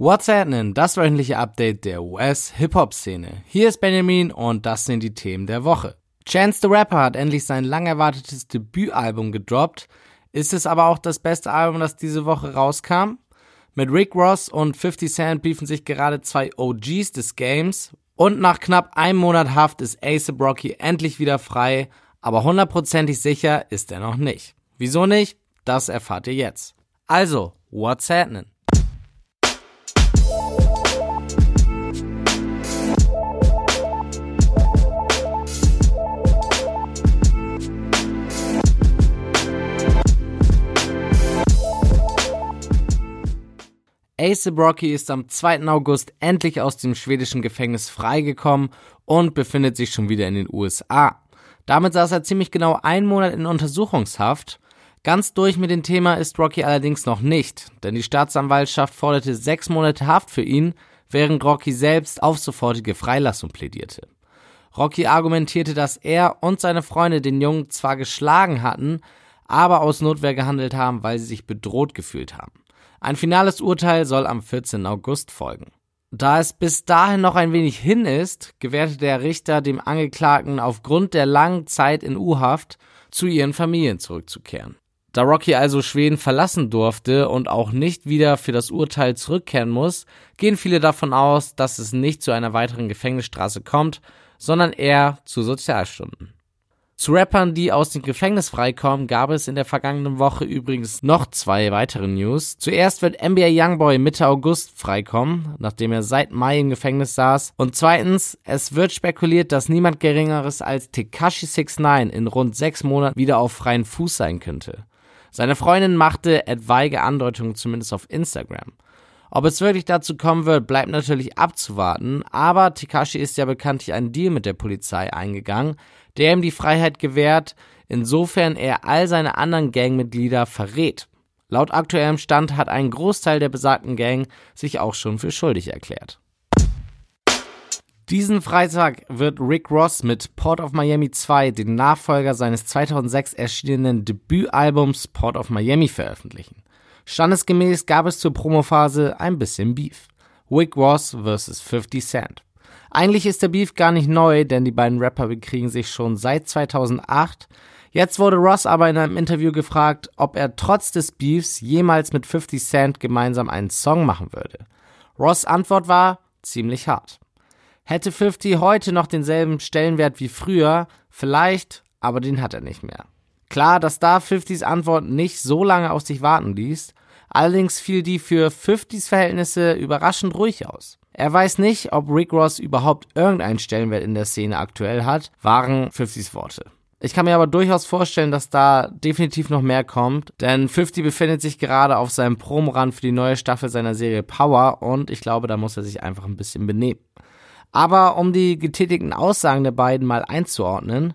What's happening? Das wöchentliche Update der US-Hip-Hop-Szene. Hier ist Benjamin und das sind die Themen der Woche. Chance the Rapper hat endlich sein lang erwartetes Debütalbum gedroppt. Ist es aber auch das beste Album, das diese Woche rauskam? Mit Rick Ross und 50 Cent beefen sich gerade zwei OGs des Games. Und nach knapp einem Monat Haft ist Ace Rocky endlich wieder frei, aber hundertprozentig sicher ist er noch nicht. Wieso nicht? Das erfahrt ihr jetzt. Also, what's happening? Ace Brocky ist am 2. August endlich aus dem schwedischen Gefängnis freigekommen und befindet sich schon wieder in den USA. Damit saß er ziemlich genau einen Monat in Untersuchungshaft. Ganz durch mit dem Thema ist Rocky allerdings noch nicht, denn die Staatsanwaltschaft forderte sechs Monate Haft für ihn, während Rocky selbst auf sofortige Freilassung plädierte. Rocky argumentierte, dass er und seine Freunde den Jungen zwar geschlagen hatten, aber aus Notwehr gehandelt haben, weil sie sich bedroht gefühlt haben. Ein finales Urteil soll am 14. August folgen. Da es bis dahin noch ein wenig hin ist, gewährte der Richter dem Angeklagten aufgrund der langen Zeit in U-Haft zu ihren Familien zurückzukehren. Da Rocky also Schweden verlassen durfte und auch nicht wieder für das Urteil zurückkehren muss, gehen viele davon aus, dass es nicht zu einer weiteren Gefängnisstraße kommt, sondern eher zu Sozialstunden. Zu Rappern, die aus dem Gefängnis freikommen, gab es in der vergangenen Woche übrigens noch zwei weitere News. Zuerst wird NBA Youngboy Mitte August freikommen, nachdem er seit Mai im Gefängnis saß. Und zweitens, es wird spekuliert, dass niemand Geringeres als Tekashi 69 in rund sechs Monaten wieder auf freien Fuß sein könnte. Seine Freundin machte etwaige Andeutungen zumindest auf Instagram. Ob es wirklich dazu kommen wird, bleibt natürlich abzuwarten, aber Tekashi ist ja bekanntlich einen Deal mit der Polizei eingegangen, der ihm die Freiheit gewährt, insofern er all seine anderen Gangmitglieder verrät. Laut aktuellem Stand hat ein Großteil der besagten Gang sich auch schon für schuldig erklärt. Diesen Freitag wird Rick Ross mit Port of Miami 2 den Nachfolger seines 2006 erschienenen Debütalbums Port of Miami veröffentlichen. Standesgemäß gab es zur Promophase ein bisschen Beef. Rick Ross vs. 50 Cent. Eigentlich ist der Beef gar nicht neu, denn die beiden Rapper bekriegen sich schon seit 2008. Jetzt wurde Ross aber in einem Interview gefragt, ob er trotz des Beefs jemals mit 50 Cent gemeinsam einen Song machen würde. Ross Antwort war ziemlich hart. Hätte 50 heute noch denselben Stellenwert wie früher, vielleicht, aber den hat er nicht mehr. Klar, dass da 50s Antwort nicht so lange auf sich warten ließ, allerdings fiel die für 50s Verhältnisse überraschend ruhig aus. Er weiß nicht, ob Rick Ross überhaupt irgendeinen Stellenwert in der Szene aktuell hat, waren 50s Worte. Ich kann mir aber durchaus vorstellen, dass da definitiv noch mehr kommt, denn 50 befindet sich gerade auf seinem Promoran für die neue Staffel seiner Serie Power und ich glaube, da muss er sich einfach ein bisschen benehmen. Aber um die getätigten Aussagen der beiden mal einzuordnen,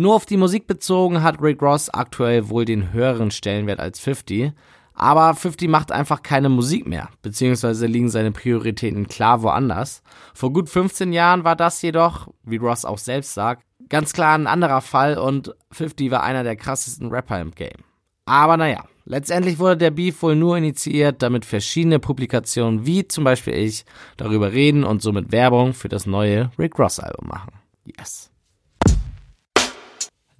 nur auf die Musik bezogen hat Rick Ross aktuell wohl den höheren Stellenwert als 50, aber 50 macht einfach keine Musik mehr, beziehungsweise liegen seine Prioritäten klar woanders. Vor gut 15 Jahren war das jedoch, wie Ross auch selbst sagt, ganz klar ein anderer Fall und 50 war einer der krassesten Rapper im Game. Aber naja, letztendlich wurde der Beef wohl nur initiiert, damit verschiedene Publikationen wie zum Beispiel ich darüber reden und somit Werbung für das neue Rick Ross Album machen. Yes.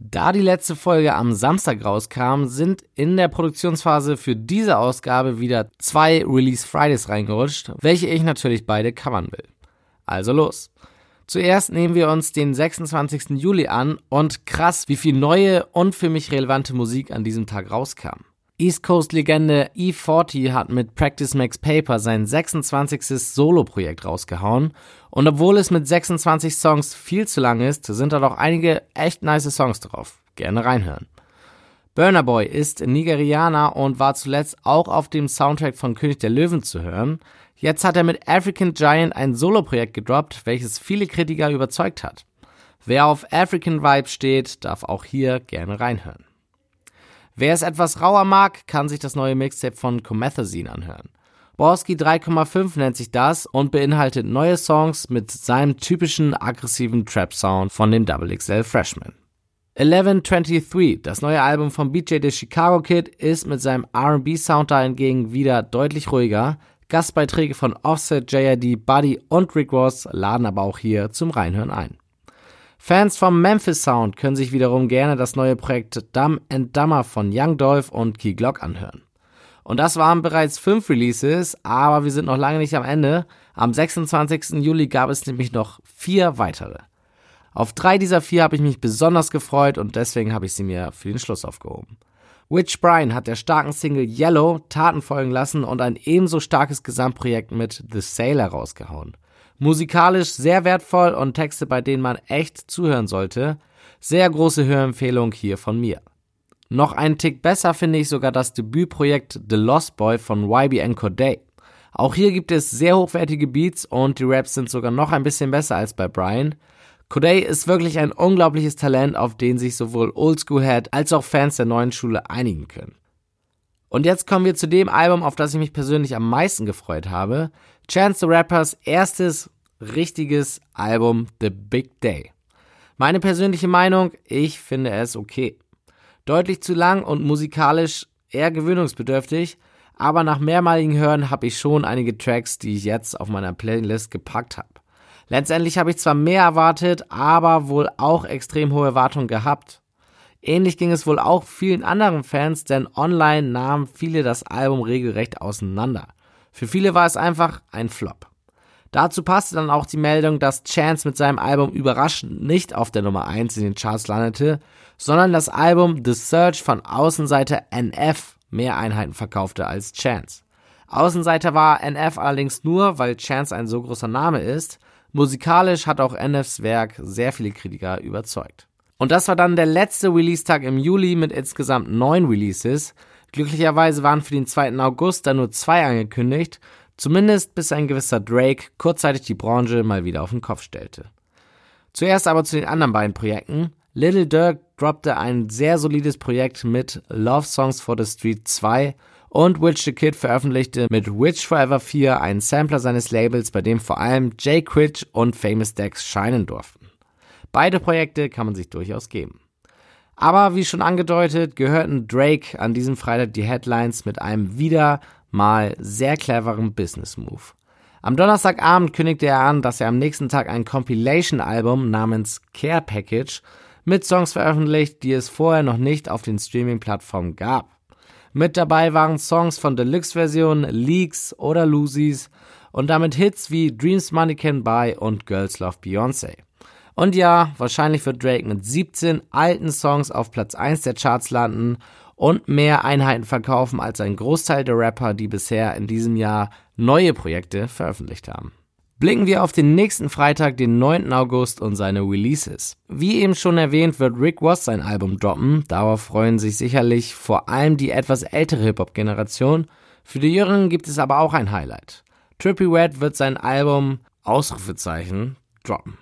Da die letzte Folge am Samstag rauskam, sind in der Produktionsphase für diese Ausgabe wieder zwei Release Fridays reingerutscht, welche ich natürlich beide covern will. Also los. Zuerst nehmen wir uns den 26. Juli an und krass, wie viel neue und für mich relevante Musik an diesem Tag rauskam. East Coast Legende E40 hat mit Practice Makes Paper sein 26. Solo-Projekt rausgehauen. Und obwohl es mit 26 Songs viel zu lang ist, sind da doch einige echt nice Songs drauf. Gerne reinhören. Burner Boy ist Nigerianer und war zuletzt auch auf dem Soundtrack von König der Löwen zu hören. Jetzt hat er mit African Giant ein Solo-Projekt gedroppt, welches viele Kritiker überzeugt hat. Wer auf African Vibe steht, darf auch hier gerne reinhören. Wer es etwas rauer mag, kann sich das neue Mixtape von Comethazine anhören. Borski 3,5 nennt sich das und beinhaltet neue Songs mit seinem typischen aggressiven Trap-Sound von dem XXL Freshman. 1123, das neue Album von BJ the Chicago Kid, ist mit seinem RB-Sound dahingegen wieder deutlich ruhiger. Gastbeiträge von Offset, JID, Buddy und Rick Ross laden aber auch hier zum Reinhören ein. Fans vom Memphis Sound können sich wiederum gerne das neue Projekt Dumb and Dumber von Young Dolph und Key Glock anhören. Und das waren bereits fünf Releases, aber wir sind noch lange nicht am Ende. Am 26. Juli gab es nämlich noch vier weitere. Auf drei dieser vier habe ich mich besonders gefreut und deswegen habe ich sie mir für den Schluss aufgehoben. Witch Brian hat der starken Single Yellow Taten folgen lassen und ein ebenso starkes Gesamtprojekt mit The Sailor rausgehauen. Musikalisch sehr wertvoll und Texte, bei denen man echt zuhören sollte. Sehr große Hörempfehlung hier von mir. Noch einen Tick besser finde ich sogar das Debütprojekt The Lost Boy von YBN Corday. Auch hier gibt es sehr hochwertige Beats und die Raps sind sogar noch ein bisschen besser als bei Brian. Corday ist wirklich ein unglaubliches Talent, auf den sich sowohl Oldschool-Head als auch Fans der neuen Schule einigen können. Und jetzt kommen wir zu dem Album, auf das ich mich persönlich am meisten gefreut habe. Chance the Rappers erstes richtiges Album The Big Day. Meine persönliche Meinung, ich finde es okay. Deutlich zu lang und musikalisch eher gewöhnungsbedürftig, aber nach mehrmaligen Hören habe ich schon einige Tracks, die ich jetzt auf meiner Playlist gepackt habe. Letztendlich habe ich zwar mehr erwartet, aber wohl auch extrem hohe Erwartungen gehabt. Ähnlich ging es wohl auch vielen anderen Fans, denn online nahmen viele das Album regelrecht auseinander. Für viele war es einfach ein Flop. Dazu passte dann auch die Meldung, dass Chance mit seinem Album überraschend nicht auf der Nummer 1 in den Charts landete, sondern das Album The Search von Außenseiter NF mehr Einheiten verkaufte als Chance. Außenseiter war NF allerdings nur, weil Chance ein so großer Name ist. Musikalisch hat auch NFs Werk sehr viele Kritiker überzeugt. Und das war dann der letzte Release-Tag im Juli mit insgesamt neun Releases. Glücklicherweise waren für den 2. August dann nur zwei angekündigt Zumindest bis ein gewisser Drake kurzzeitig die Branche mal wieder auf den Kopf stellte. Zuerst aber zu den anderen beiden Projekten. Little Dirk droppte ein sehr solides Projekt mit Love Songs for the Street 2 und Witch the Kid veröffentlichte mit Witch Forever 4 einen Sampler seines Labels, bei dem vor allem Jay Critch und Famous Dex scheinen durften. Beide Projekte kann man sich durchaus geben. Aber wie schon angedeutet, gehörten Drake an diesem Freitag die Headlines mit einem wieder mal sehr cleveren Business Move. Am Donnerstagabend kündigte er an, dass er am nächsten Tag ein Compilation-Album namens Care Package mit Songs veröffentlicht, die es vorher noch nicht auf den Streaming-Plattformen gab. Mit dabei waren Songs von Deluxe-Versionen, Leaks oder Lucy's und damit Hits wie Dreams Money Can Buy und Girls Love Beyoncé. Und ja, wahrscheinlich wird Drake mit 17 alten Songs auf Platz 1 der Charts landen und mehr Einheiten verkaufen als ein Großteil der Rapper, die bisher in diesem Jahr neue Projekte veröffentlicht haben. Blicken wir auf den nächsten Freitag, den 9. August und seine Releases. Wie eben schon erwähnt, wird Rick Ross sein Album droppen. Darauf freuen sich sicherlich vor allem die etwas ältere Hip-Hop-Generation. Für die Jüngeren gibt es aber auch ein Highlight. Trippy Red wird sein Album Ausrufezeichen droppen.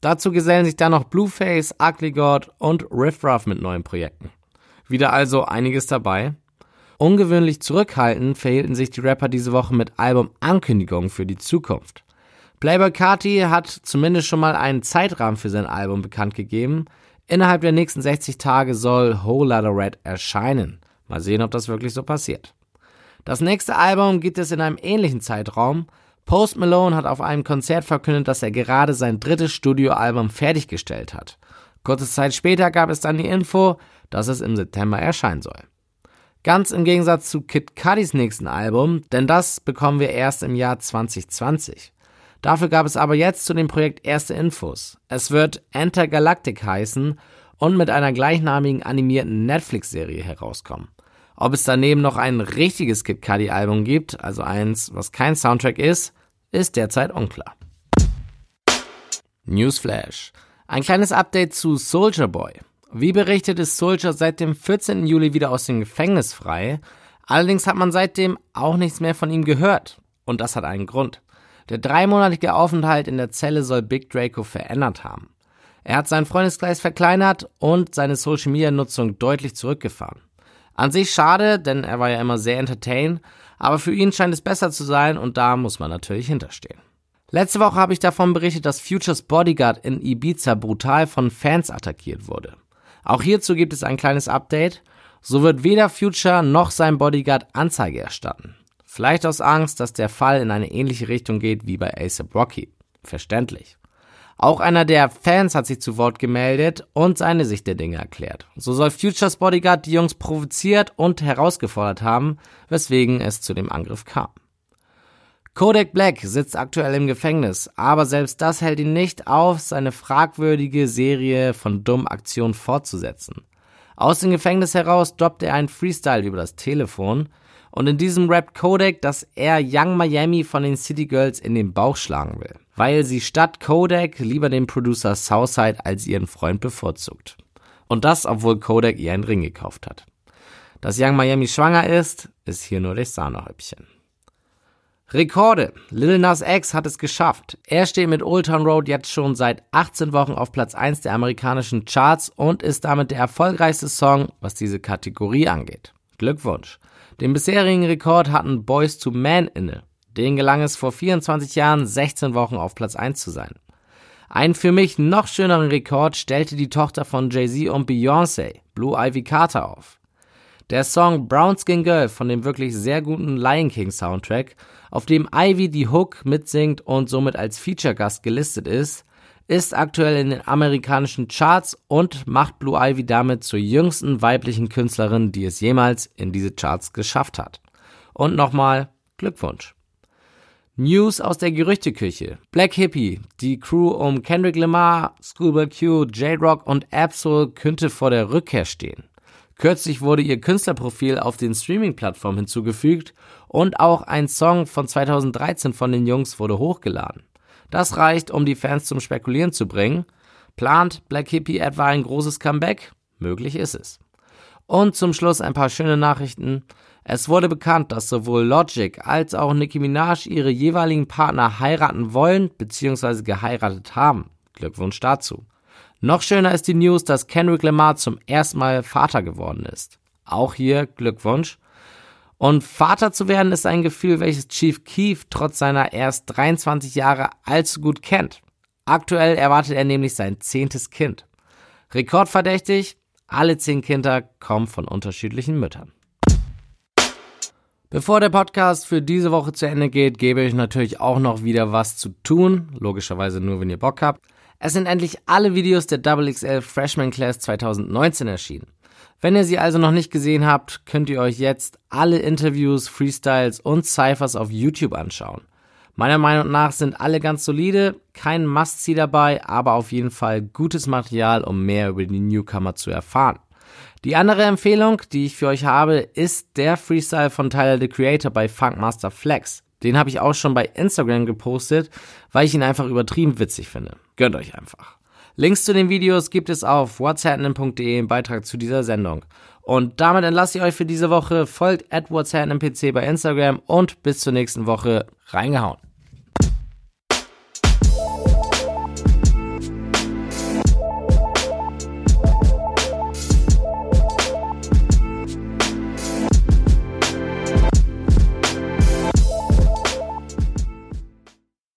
Dazu gesellen sich dann noch Blueface, Ugly God und Riff Ruff mit neuen Projekten. Wieder also einiges dabei. Ungewöhnlich zurückhaltend verhielten sich die Rapper diese Woche mit Albumankündigungen für die Zukunft. Playboy Carti hat zumindest schon mal einen Zeitrahmen für sein Album bekannt gegeben. Innerhalb der nächsten 60 Tage soll Whole Lotta Red erscheinen. Mal sehen, ob das wirklich so passiert. Das nächste Album gibt es in einem ähnlichen Zeitraum. Post Malone hat auf einem Konzert verkündet, dass er gerade sein drittes Studioalbum fertiggestellt hat. Kurze Zeit später gab es dann die Info, dass es im September erscheinen soll. Ganz im Gegensatz zu Kid Cudis nächsten Album, denn das bekommen wir erst im Jahr 2020. Dafür gab es aber jetzt zu dem Projekt erste Infos. Es wird Enter Galactic heißen und mit einer gleichnamigen animierten Netflix-Serie herauskommen. Ob es daneben noch ein richtiges Kid Cudi Album gibt, also eins, was kein Soundtrack ist, ist derzeit unklar. Newsflash. Ein kleines Update zu Soldier Boy. Wie berichtet ist Soldier seit dem 14. Juli wieder aus dem Gefängnis frei. Allerdings hat man seitdem auch nichts mehr von ihm gehört. Und das hat einen Grund. Der dreimonatige Aufenthalt in der Zelle soll Big Draco verändert haben. Er hat seinen Freundeskreis verkleinert und seine Social Media Nutzung deutlich zurückgefahren. An sich schade, denn er war ja immer sehr entertain, aber für ihn scheint es besser zu sein und da muss man natürlich hinterstehen. Letzte Woche habe ich davon berichtet, dass Futures Bodyguard in Ibiza brutal von Fans attackiert wurde. Auch hierzu gibt es ein kleines Update. So wird weder Future noch sein Bodyguard Anzeige erstatten. Vielleicht aus Angst, dass der Fall in eine ähnliche Richtung geht wie bei ASAP Rocky. Verständlich. Auch einer der Fans hat sich zu Wort gemeldet und seine Sicht der Dinge erklärt. So soll Futures Bodyguard die Jungs provoziert und herausgefordert haben, weswegen es zu dem Angriff kam. Kodak Black sitzt aktuell im Gefängnis, aber selbst das hält ihn nicht auf, seine fragwürdige Serie von dummen Aktionen fortzusetzen. Aus dem Gefängnis heraus droppt er einen Freestyle über das Telefon und in diesem rappt Kodak, dass er Young Miami von den City Girls in den Bauch schlagen will weil sie statt Kodak lieber den Producer Southside als ihren Freund bevorzugt. Und das, obwohl Kodak ihr einen Ring gekauft hat. Dass Young Miami schwanger ist, ist hier nur das Sahnehäubchen. Rekorde. Lil Nas X hat es geschafft. Er steht mit Old Town Road jetzt schon seit 18 Wochen auf Platz 1 der amerikanischen Charts und ist damit der erfolgreichste Song, was diese Kategorie angeht. Glückwunsch. Den bisherigen Rekord hatten Boys to Man inne. Denen gelang es vor 24 Jahren 16 Wochen auf Platz 1 zu sein. Einen für mich noch schöneren Rekord stellte die Tochter von Jay-Z und Beyoncé, Blue Ivy Carter, auf. Der Song Brown Skin Girl von dem wirklich sehr guten Lion King Soundtrack, auf dem Ivy die Hook mitsingt und somit als Feature-Gast gelistet ist, ist aktuell in den amerikanischen Charts und macht Blue Ivy damit zur jüngsten weiblichen Künstlerin, die es jemals in diese Charts geschafft hat. Und nochmal Glückwunsch. News aus der Gerüchteküche. Black Hippie, die Crew um Kendrick Lamar, Schoolboy Q, J-Rock und Absol könnte vor der Rückkehr stehen. Kürzlich wurde ihr Künstlerprofil auf den Streaming-Plattformen hinzugefügt und auch ein Song von 2013 von den Jungs wurde hochgeladen. Das reicht, um die Fans zum Spekulieren zu bringen. Plant Black Hippie etwa ein großes Comeback? Möglich ist es. Und zum Schluss ein paar schöne Nachrichten. Es wurde bekannt, dass sowohl Logic als auch Nicki Minaj ihre jeweiligen Partner heiraten wollen bzw. geheiratet haben. Glückwunsch dazu. Noch schöner ist die News, dass Kendrick Lamar zum ersten Mal Vater geworden ist. Auch hier Glückwunsch. Und Vater zu werden ist ein Gefühl, welches Chief Keef trotz seiner erst 23 Jahre allzu gut kennt. Aktuell erwartet er nämlich sein zehntes Kind. Rekordverdächtig, alle zehn Kinder kommen von unterschiedlichen Müttern. Bevor der Podcast für diese Woche zu Ende geht, gebe ich natürlich auch noch wieder was zu tun. Logischerweise nur, wenn ihr Bock habt. Es sind endlich alle Videos der XXL Freshman Class 2019 erschienen. Wenn ihr sie also noch nicht gesehen habt, könnt ihr euch jetzt alle Interviews, Freestyles und Cyphers auf YouTube anschauen. Meiner Meinung nach sind alle ganz solide, kein Must-See dabei, aber auf jeden Fall gutes Material, um mehr über die Newcomer zu erfahren. Die andere Empfehlung, die ich für euch habe, ist der Freestyle von Tyler the Creator bei Funkmaster Flex. Den habe ich auch schon bei Instagram gepostet, weil ich ihn einfach übertrieben witzig finde. Gönnt euch einfach. Links zu den Videos gibt es auf whatshappening.de im Beitrag zu dieser Sendung. Und damit entlasse ich euch für diese Woche. Folgt at whatshappeningpc bei Instagram und bis zur nächsten Woche. Reingehauen.